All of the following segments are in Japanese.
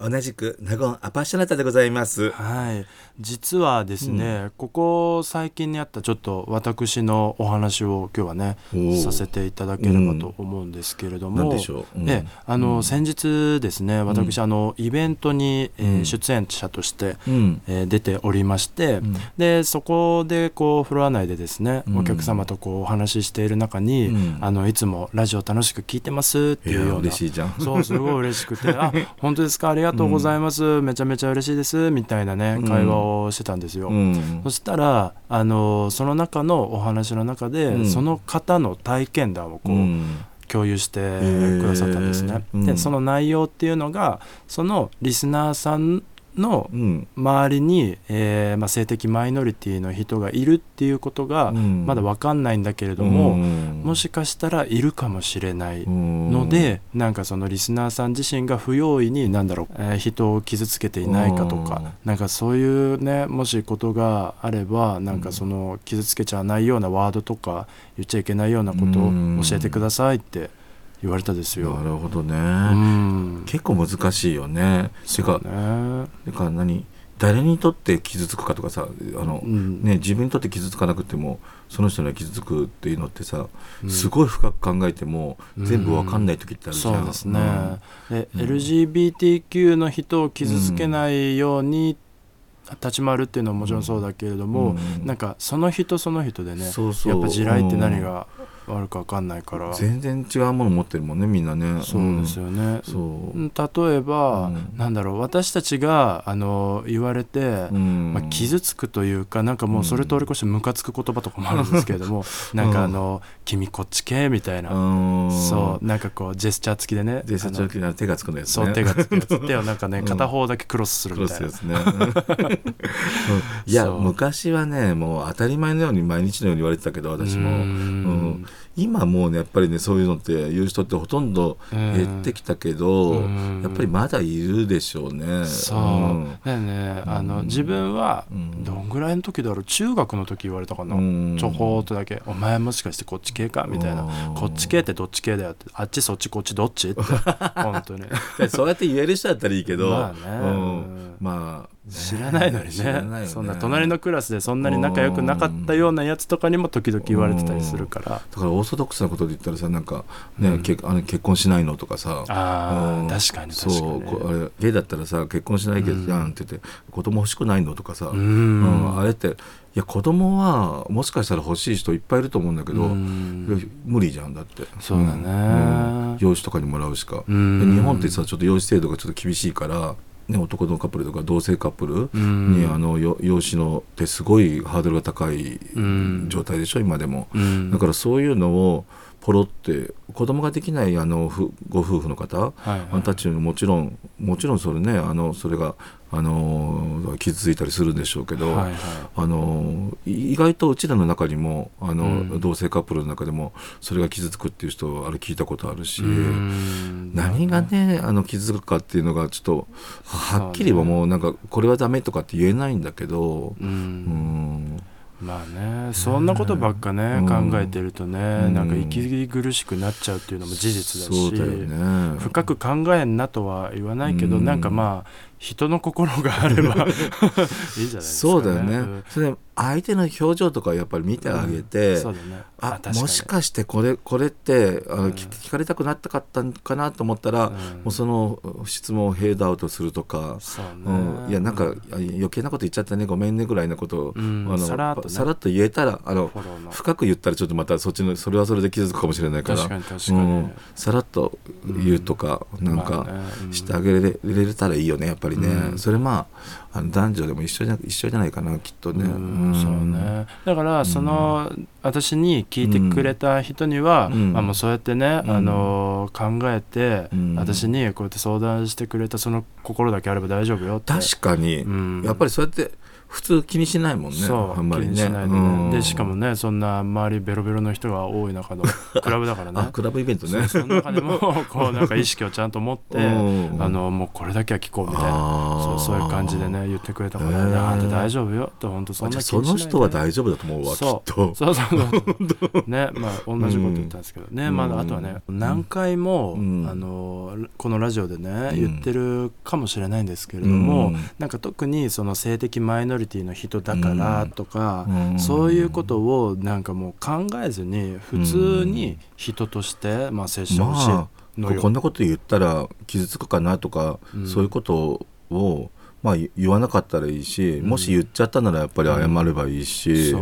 同じくナゴンアパッショナタでございます。はい、実はですね、ここ最近にあったちょっと私のお話を今日はねさせていただければと思うんですけれども、なんでしょう？うん。ええあの、先日ですね私、あのイベントに、えーうん。出演者として、うん。えー出ておりまして、ん。でそこでこうフロア内でですね、うん。お客様とこうお話ししている中に、うん。あのいつもラジオ楽しく聞いてますっていうような。嬉しいじゃん。そうすごい嬉しくて「あ 本当ですか？ありがとうございます、めちゃめちゃ嬉しいです」みたいなねうん。会話をしてたんですよ。うん。そ。したらあのその中のお話の中で、うん。その方の体験談をこう、うん。共有してくださったんですね。でその内容っていうのがそのリスナーさんのうん。周りに、えーまあ、性的マイノリティの人がいるっていうことがうん。まだ分かんないんだけれども、うん。もしかしたらいるかもしれないうん。ので、なんかそのリスナーさん自身が不用意に何だろう、えー人を傷つけていないかとか、なんかそういうねもしことがあればなんかその傷つけちゃわないようなワードとか言っちゃいけないようなことを教えてくださいって言われたですよ。なるほどうね。ん。結構難しいよね。てか、ね。てか何？誰にとって傷つくかとかさ、あのうん。ね自分にとって傷つかなくてもその人には傷つくっていうのってさ、うん。すごい深く考えても全部わかんない時ってあるじゃん。そうですね、でうん LGBTQ の人を傷つけないように立ち回るっていうのはもちろんそうだけれども、うん。なんかその人その人でねそうそう。やっぱ地雷って何があるか分かんないから、全然違うもの持ってるもんねみんなね。そうですよね、そう。うん例えば、うん。なんだろう私たちがあの言われて、うん。まあ、傷つくというかなんかもうそれ通り越してムカつく言葉とかもあるんですけれども、なんかあの「君こっち系」みたいな、うん。そう。なんかこうジェスチャー付きでね。で社あの長の手がつくのやつね。そう手がつくやつ手をなんかね うん。片方だけクロスするみたいスな。ですね。うん。いや昔はねもう当たり前のように毎日のように言われてたけど私も、うーん。うん今もうねやっぱりねそういうのって言う人ってほとんど減ってきたけど、うん。やっぱりまだいるでしょうね。そう、ん。だよね。あのうん。自分はうん。どんぐらいの時だろう？中学の時言われたかな、うん。ちょこっとだけ「お前もしかしてこっち系か?」みたいな。うん「こっち系ってどっち系だよ」って「あっちそっちこっちどっち?」って。本当に。そうやって言える人だったらいいけど、まあね。うん。まあ知らないのにね。ね。そんな隣のクラスでそんなに仲良くなかったようなやつとかにも時々言われてたりするから。だからオーソドックスなことで言ったらさなんかね、うん。けあの結婚しないのとかさ。あーうん。確かに確かにそうこあれゲイだったらさ結婚しないけどじゃんって言って、子供欲しくないのとかさ、ううん。んあれっていや子供はもしかしたら欲しい人いっぱいいると思うんだけど、無理じゃんだって。そうだね。ん。養子とかにもらうしか、日本ってさちょっと養子制度がちょっと厳しいから、ね、男のカップルとか同性カップルうん。に、あのよ養子のってすごいハードルが高いうん。状態でしょ今でも。うん。だからそういうのをポロって子供ができないあのふご夫婦の方、はいたちももちろんもちろんそれねあのそれがあの傷ついたりするんでしょうけど、はいはい。あの意外とうちらの中にもあの、うん。同性カップルの中でもそれが傷つくっていう人あれ聞いたことあるし、うん。何がねあの傷つくかっていうのがちょっとはっきりはもうなんかこれはダメとかって言えないんだけど、うねそんなことばっかね、うん。考えてるとね、うん。なんか息苦しくなっちゃうっていうのも事実だしね。深く考えんなとは言わないけど、うん。なんかまあ人の心があれば いいじゃないですか、ね、そうだよね、ん。それで相手の表情とかやっぱり見てあげて、そうだね。あもしかしてこれこれってあの、うん。聞聞かれたくなったかったんかなと思ったら、うん。もうその質問をフェードアウトするとか、そうね、うん、いやなんかあ余計なこと言っちゃったねごめんねぐらいなことを、うん。あのさらっとね。っと言えたらあの深く言ったらちょっとまたそっちのそれはそれで傷つくかもしれないからさらっと言うとか、なんかまあね。うん。してあげれれたらいいよねやっぱりね、うん。それまああの男女でも一緒じゃ一緒じゃないかなきっとね。うんそうね。だからその、私に聞いてくれた人には、うん。あもうそうやってね、うん。あの考えて、うん。私にこうやって相談してくれたその心だけあれば大丈夫よって。確かに、うん。やっぱりそうやって普通気にしないもんねそう、あんまりね。気にしないでね、うん。でしかもねそんな周りベロベロの人が多い中のクラブだからね。あクラブイベントね。その中でもこうなんか意識をちゃんと持って、うん。あのもうこれだけは聞こうみたいな。そうそういう感じでね言ってくれたから、へー。あんた大丈夫よって本当そんな気その人は大丈夫だと思うわきっそうとそう。そうそう。ね まあ同じこと言ったんですけどね、うん。まあ、あとはね何回も、うん。あのこのラジオでねうん。言ってるかもしれないんですけれども、うん。なんか特にその性的マイノリティの人だからとか、うん。そういうことをなんかもう考えずに普通に人として、まあ、接してほしまいのよ、あこんなこと言ったら傷つくかなとか、うん。そういうことをまあ言わなかったらいいし、うん。もし言っちゃったならやっぱり謝ればいいし、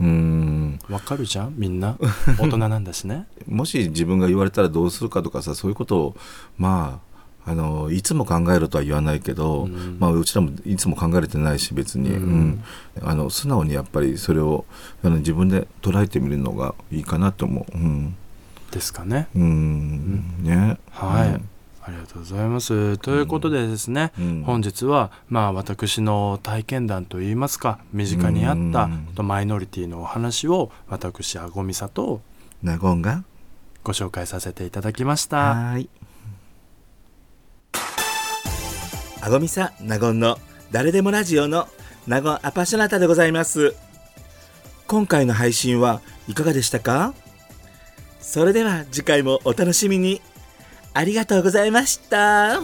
うん。わかるじゃんみんな？大人なんだしね。もし自分が言われたらどうするかとかさそういうことをまああのいつも考えろとは言わないけど、うん。まあ、うちらもいつも考えれてないし別に、うん。うん。あの素直にやっぱりそれをあの自分で捉えてみるのがいいかなと思う。うん。ですかね。うん。ね。はい、うん。ありがとうございます。ということでですね、うん。本日はまあ私の体験談といいますか身近にあったうん。マイノリティのお話を私あごみさと納言がご紹介させていただきました。はーい。あごみさなごんの誰でもラジオの納言アパショナタでございます。今回の配信はいかがでしたか？それでは次回もお楽しみに。ありがとうございました。